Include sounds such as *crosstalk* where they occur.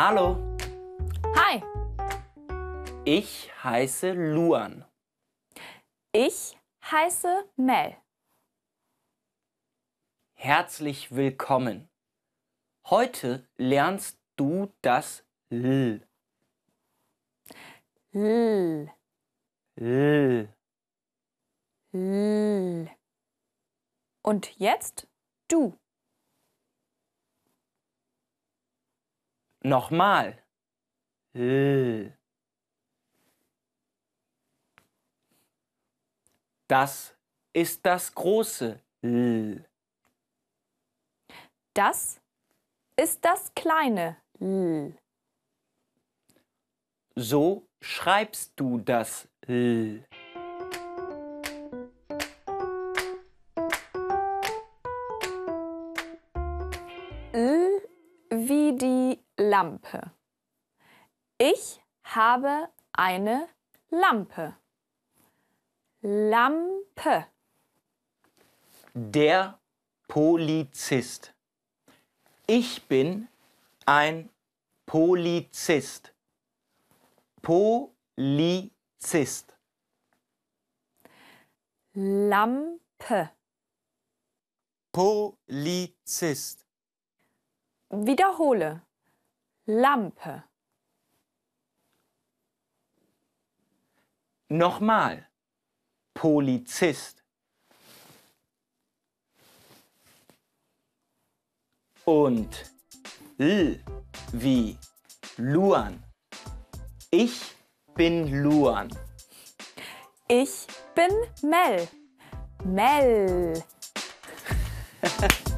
Hallo, Hi, ich heiße Luan. ich heiße Mel. Herzlich willkommen. Heute lernst du das L. L, L. L. Und jetzt du. Nochmal. L. Das ist das große L. Das ist das kleine L. So schreibst du das L. L wie die Lampe. Ich habe eine Lampe. Lampe. Der Polizist. Ich bin ein Polizist. Polizist. Lampe. Polizist. Wiederhole. Lampe. Nochmal. Polizist. Und L wie Luan. Ich bin Luan. Ich bin Mel. Mel. *laughs*